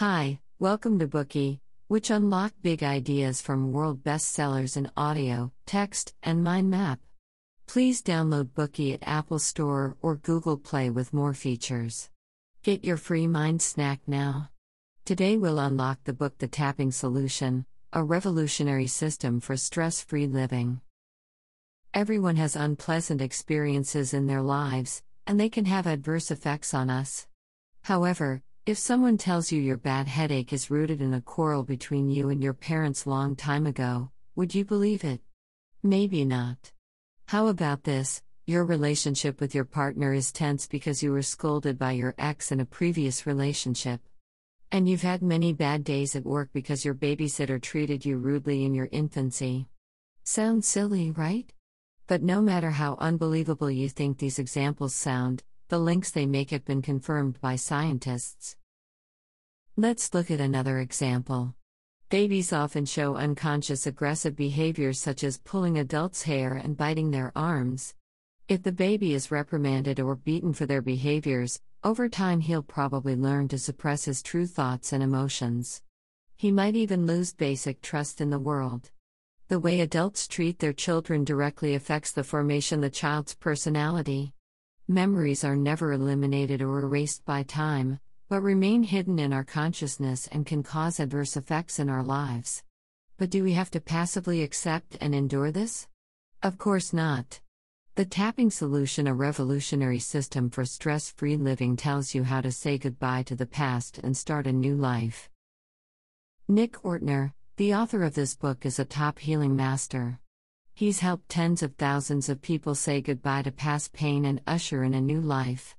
Hi, welcome to Bookey, which unlock big ideas from world bestsellers in audio, text, and mind map. Please download Bookey at Apple Store or Google Play with more features. Get your free mind snack now. Today we'll unlock the book The Tapping Solution, a revolutionary system for stress free living. Everyone has unpleasant experiences in their lives, and they can have adverse effects on us. However, if someone tells you your bad headache is rooted in a quarrel between you and your parents long time ago, would you believe it? Maybe not. How about this? Your relationship with your partner is tense because you were scolded by your ex in a previous relationship. And you've had many bad days at work because your babysitter treated you rudely in your infancy. Sounds silly, right? But no matter how unbelievable you think these examples sound, the links they make have been confirmed by scientists. Let's look at another example. Babies often show unconscious aggressive behaviors such as pulling adults' hair and biting their arms. If the baby is reprimanded or beaten for their behaviors, over time he'll probably learn to suppress his true thoughts and emotions. He might even lose basic trust in the world. The way adults treat their children directly affects the formation of the child's personality. Memories are never eliminated or erased by time, but remain hidden in our consciousness and can cause adverse effects in our lives. But do we have to passively accept and endure this? Of course not. The tapping solution, a revolutionary system for stress free living, tells you how to say goodbye to the past and start a new life. Nick Ortner, the author of this book, is a top healing master. He's helped tens of thousands of people say goodbye to past pain and usher in a new life.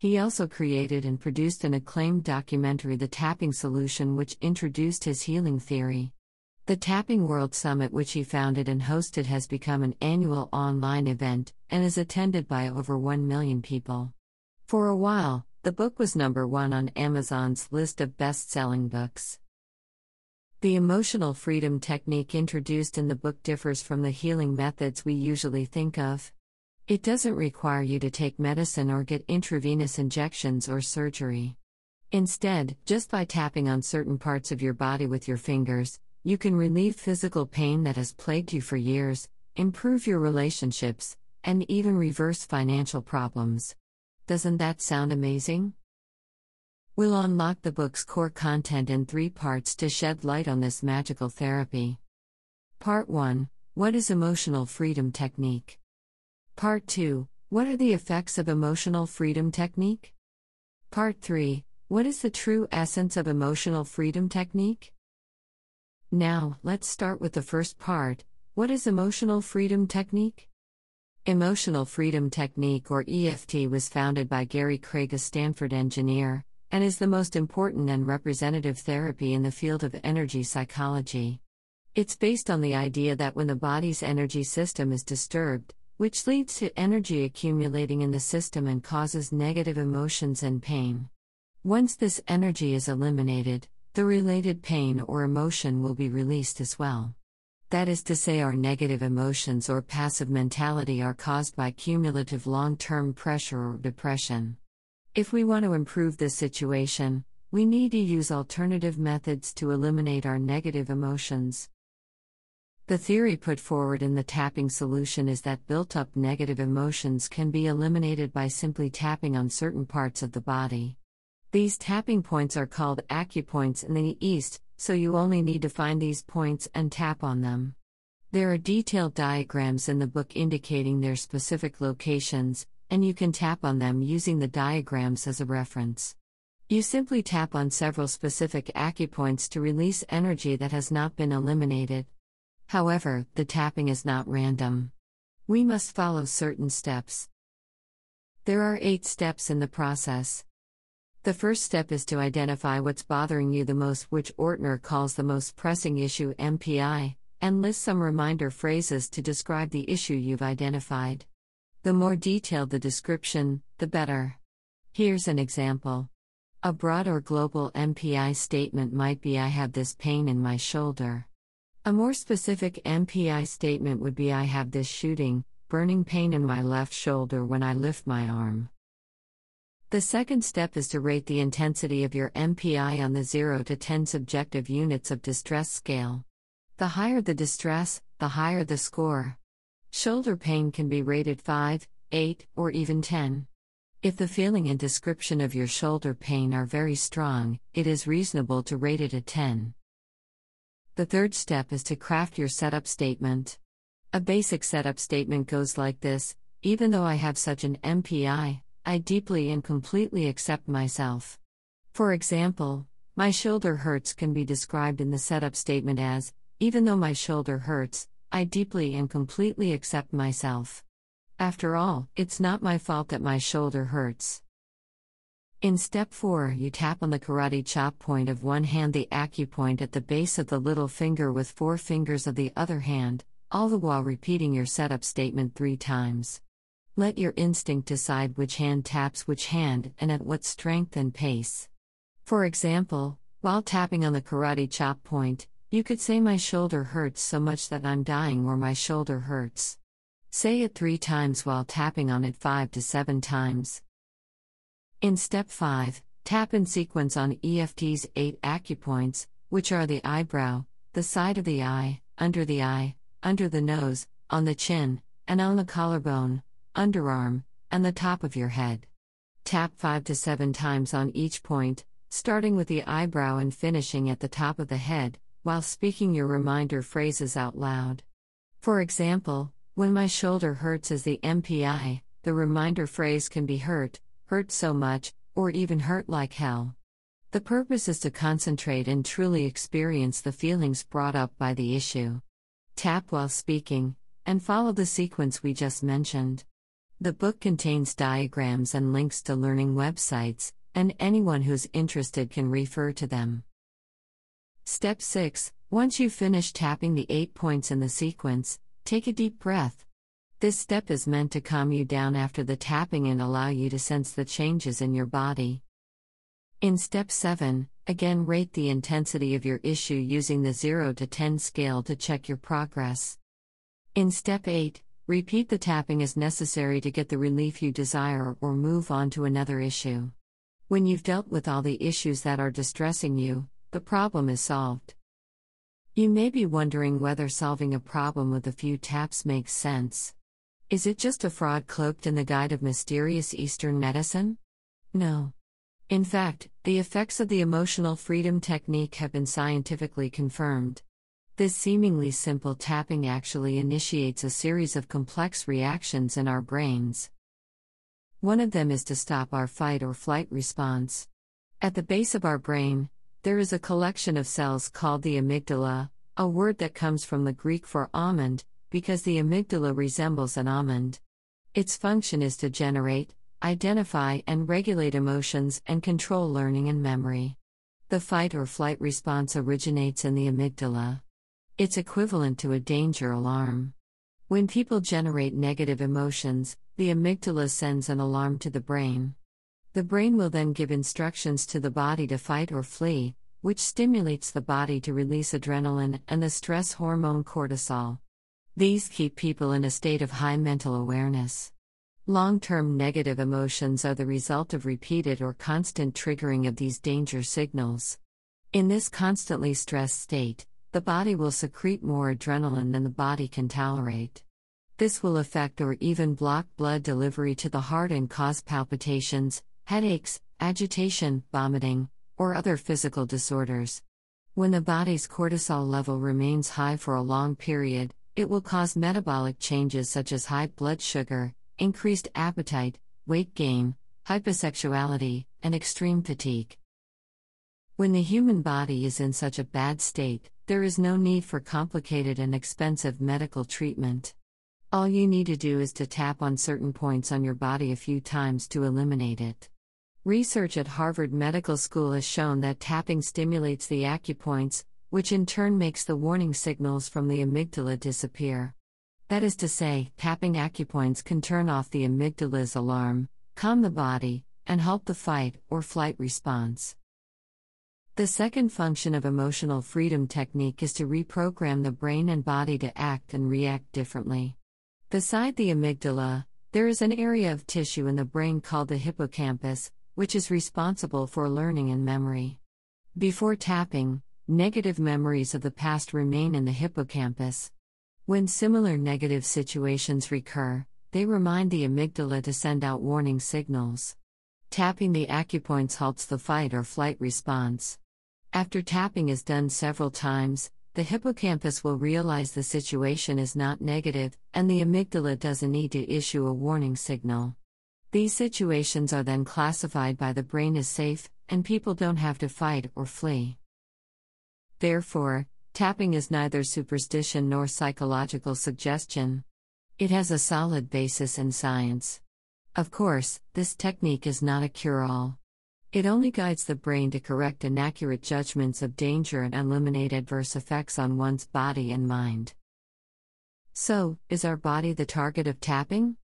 He also created and produced an acclaimed documentary, The Tapping Solution, which introduced his healing theory. The Tapping World Summit, which he founded and hosted, has become an annual online event and is attended by over 1 million people. For a while, the book was number one on Amazon's list of best selling books. The emotional freedom technique introduced in the book differs from the healing methods we usually think of. It doesn't require you to take medicine or get intravenous injections or surgery. Instead, just by tapping on certain parts of your body with your fingers, you can relieve physical pain that has plagued you for years, improve your relationships, and even reverse financial problems. Doesn't that sound amazing? We'll unlock the book's core content in three parts to shed light on this magical therapy. Part 1 What is Emotional Freedom Technique? Part 2 What are the effects of emotional freedom technique? Part 3 What is the true essence of emotional freedom technique? Now, let's start with the first part What is emotional freedom technique? Emotional Freedom Technique, or EFT, was founded by Gary Craig, a Stanford engineer and is the most important and representative therapy in the field of energy psychology. It's based on the idea that when the body's energy system is disturbed, which leads to energy accumulating in the system and causes negative emotions and pain. Once this energy is eliminated, the related pain or emotion will be released as well. That is to say, our negative emotions or passive mentality are caused by cumulative long term pressure or depression. If we want to improve this situation, we need to use alternative methods to eliminate our negative emotions. The theory put forward in the tapping solution is that built up negative emotions can be eliminated by simply tapping on certain parts of the body. These tapping points are called acupoints in the East, so you only need to find these points and tap on them. There are detailed diagrams in the book indicating their specific locations, and you can tap on them using the diagrams as a reference. You simply tap on several specific acupoints to release energy that has not been eliminated. However, the tapping is not random. We must follow certain steps. There are eight steps in the process. The first step is to identify what's bothering you the most, which Ortner calls the most pressing issue MPI, and list some reminder phrases to describe the issue you've identified. The more detailed the description, the better. Here's an example. A broad or global MPI statement might be I have this pain in my shoulder. A more specific MPI statement would be I have this shooting, burning pain in my left shoulder when I lift my arm. The second step is to rate the intensity of your MPI on the 0 to 10 subjective units of distress scale. The higher the distress, the higher the score. Shoulder pain can be rated 5, 8, or even 10. If the feeling and description of your shoulder pain are very strong, it is reasonable to rate it a 10. The third step is to craft your setup statement. A basic setup statement goes like this Even though I have such an MPI, I deeply and completely accept myself. For example, my shoulder hurts can be described in the setup statement as Even though my shoulder hurts, I deeply and completely accept myself. After all, it's not my fault that my shoulder hurts. In step 4, you tap on the karate chop point of one hand, the acupoint at the base of the little finger with four fingers of the other hand, all the while repeating your setup statement three times. Let your instinct decide which hand taps which hand and at what strength and pace. For example, while tapping on the karate chop point, you could say, My shoulder hurts so much that I'm dying, or My shoulder hurts. Say it three times while tapping on it five to seven times. In step 5, tap in sequence on EFT's eight acupoints, which are the eyebrow, the side of the eye, under the eye, under the nose, on the chin, and on the collarbone, underarm, and the top of your head. Tap 5 to 7 times on each point, starting with the eyebrow and finishing at the top of the head, while speaking your reminder phrases out loud. For example, when my shoulder hurts is the MPI, the reminder phrase can be hurt, hurt so much, or even hurt like hell. The purpose is to concentrate and truly experience the feelings brought up by the issue. Tap while speaking, and follow the sequence we just mentioned. The book contains diagrams and links to learning websites, and anyone who's interested can refer to them. Step 6 Once you finish tapping the eight points in the sequence, take a deep breath. This step is meant to calm you down after the tapping and allow you to sense the changes in your body. In step 7, again rate the intensity of your issue using the 0 to 10 scale to check your progress. In step 8, Repeat the tapping as necessary to get the relief you desire or move on to another issue. When you've dealt with all the issues that are distressing you, the problem is solved. You may be wondering whether solving a problem with a few taps makes sense. Is it just a fraud cloaked in the guise of mysterious Eastern medicine? No. In fact, the effects of the emotional freedom technique have been scientifically confirmed. This seemingly simple tapping actually initiates a series of complex reactions in our brains. One of them is to stop our fight or flight response. At the base of our brain, there is a collection of cells called the amygdala, a word that comes from the Greek for almond, because the amygdala resembles an almond. Its function is to generate, identify, and regulate emotions and control learning and memory. The fight or flight response originates in the amygdala. It's equivalent to a danger alarm. When people generate negative emotions, the amygdala sends an alarm to the brain. The brain will then give instructions to the body to fight or flee, which stimulates the body to release adrenaline and the stress hormone cortisol. These keep people in a state of high mental awareness. Long term negative emotions are the result of repeated or constant triggering of these danger signals. In this constantly stressed state, the body will secrete more adrenaline than the body can tolerate. This will affect or even block blood delivery to the heart and cause palpitations, headaches, agitation, vomiting, or other physical disorders. When the body's cortisol level remains high for a long period, it will cause metabolic changes such as high blood sugar, increased appetite, weight gain, hyposexuality, and extreme fatigue. When the human body is in such a bad state, there is no need for complicated and expensive medical treatment. All you need to do is to tap on certain points on your body a few times to eliminate it. Research at Harvard Medical School has shown that tapping stimulates the acupoints, which in turn makes the warning signals from the amygdala disappear. That is to say, tapping acupoints can turn off the amygdala's alarm, calm the body, and help the fight or flight response. The second function of emotional freedom technique is to reprogram the brain and body to act and react differently. Beside the amygdala, there is an area of tissue in the brain called the hippocampus, which is responsible for learning and memory. Before tapping, negative memories of the past remain in the hippocampus. When similar negative situations recur, they remind the amygdala to send out warning signals. Tapping the acupoints halts the fight or flight response. After tapping is done several times, the hippocampus will realize the situation is not negative, and the amygdala doesn't need to issue a warning signal. These situations are then classified by the brain as safe, and people don't have to fight or flee. Therefore, tapping is neither superstition nor psychological suggestion. It has a solid basis in science. Of course, this technique is not a cure all. It only guides the brain to correct inaccurate judgments of danger and eliminate adverse effects on one's body and mind. So, is our body the target of tapping?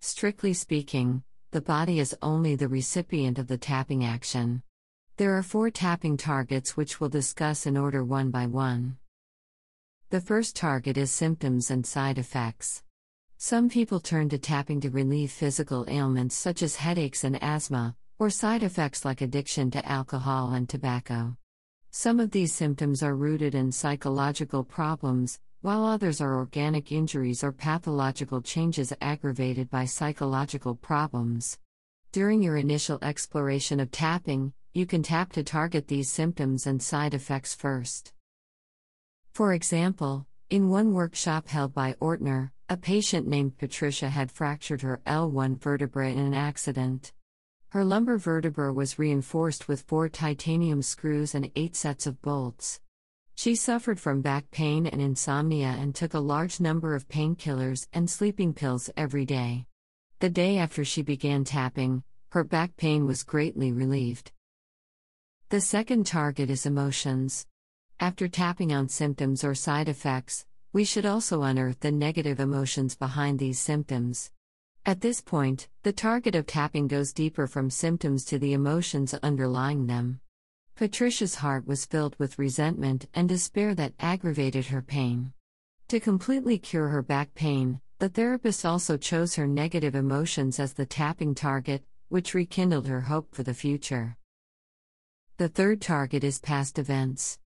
Strictly speaking, the body is only the recipient of the tapping action. There are four tapping targets which we'll discuss in order one by one. The first target is symptoms and side effects. Some people turn to tapping to relieve physical ailments such as headaches and asthma, or side effects like addiction to alcohol and tobacco. Some of these symptoms are rooted in psychological problems, while others are organic injuries or pathological changes aggravated by psychological problems. During your initial exploration of tapping, you can tap to target these symptoms and side effects first. For example, in one workshop held by Ortner, a patient named Patricia had fractured her L1 vertebra in an accident. Her lumbar vertebra was reinforced with four titanium screws and eight sets of bolts. She suffered from back pain and insomnia and took a large number of painkillers and sleeping pills every day. The day after she began tapping, her back pain was greatly relieved. The second target is emotions. After tapping on symptoms or side effects, we should also unearth the negative emotions behind these symptoms. At this point, the target of tapping goes deeper from symptoms to the emotions underlying them. Patricia's heart was filled with resentment and despair that aggravated her pain. To completely cure her back pain, the therapist also chose her negative emotions as the tapping target, which rekindled her hope for the future. The third target is past events.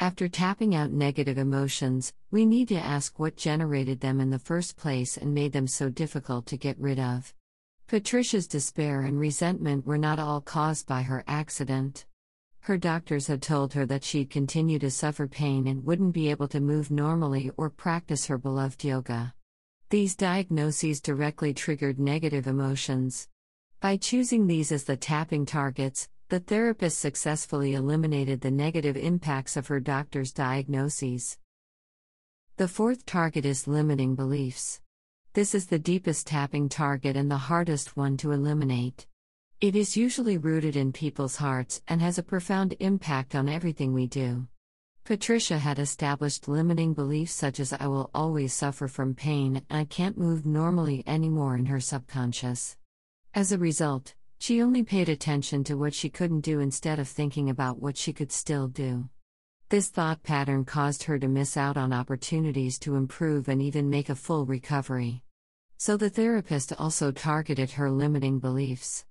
After tapping out negative emotions, we need to ask what generated them in the first place and made them so difficult to get rid of. Patricia's despair and resentment were not all caused by her accident. Her doctors had told her that she'd continue to suffer pain and wouldn't be able to move normally or practice her beloved yoga. These diagnoses directly triggered negative emotions. By choosing these as the tapping targets, the therapist successfully eliminated the negative impacts of her doctor's diagnoses. The fourth target is limiting beliefs. This is the deepest tapping target and the hardest one to eliminate. It is usually rooted in people's hearts and has a profound impact on everything we do. Patricia had established limiting beliefs such as I will always suffer from pain and I can't move normally anymore in her subconscious. As a result, she only paid attention to what she couldn't do instead of thinking about what she could still do. This thought pattern caused her to miss out on opportunities to improve and even make a full recovery. So the therapist also targeted her limiting beliefs.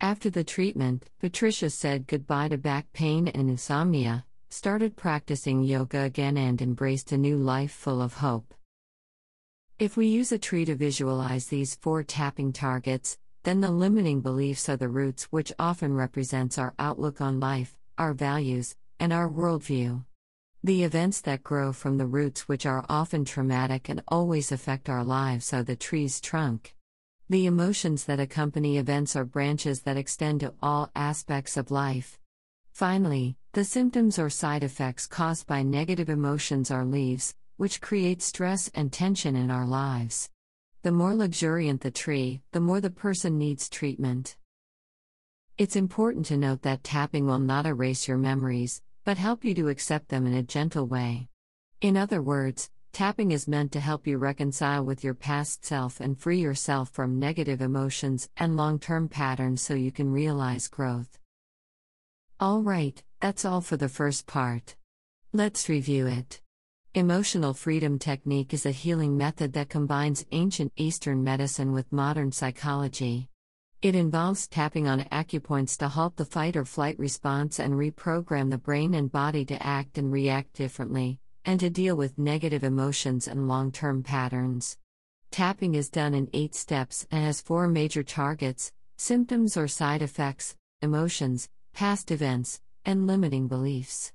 After the treatment, Patricia said goodbye to back pain and insomnia, started practicing yoga again, and embraced a new life full of hope. If we use a tree to visualize these four tapping targets, then the limiting beliefs are the roots which often represents our outlook on life, our values, and our worldview. The events that grow from the roots which are often traumatic and always affect our lives are the tree's trunk. The emotions that accompany events are branches that extend to all aspects of life. Finally, the symptoms or side effects caused by negative emotions are leaves, which create stress and tension in our lives. The more luxuriant the tree, the more the person needs treatment. It's important to note that tapping will not erase your memories, but help you to accept them in a gentle way. In other words, tapping is meant to help you reconcile with your past self and free yourself from negative emotions and long term patterns so you can realize growth. Alright, that's all for the first part. Let's review it. Emotional freedom technique is a healing method that combines ancient Eastern medicine with modern psychology. It involves tapping on acupoints to halt the fight or flight response and reprogram the brain and body to act and react differently, and to deal with negative emotions and long term patterns. Tapping is done in eight steps and has four major targets symptoms or side effects, emotions, past events, and limiting beliefs.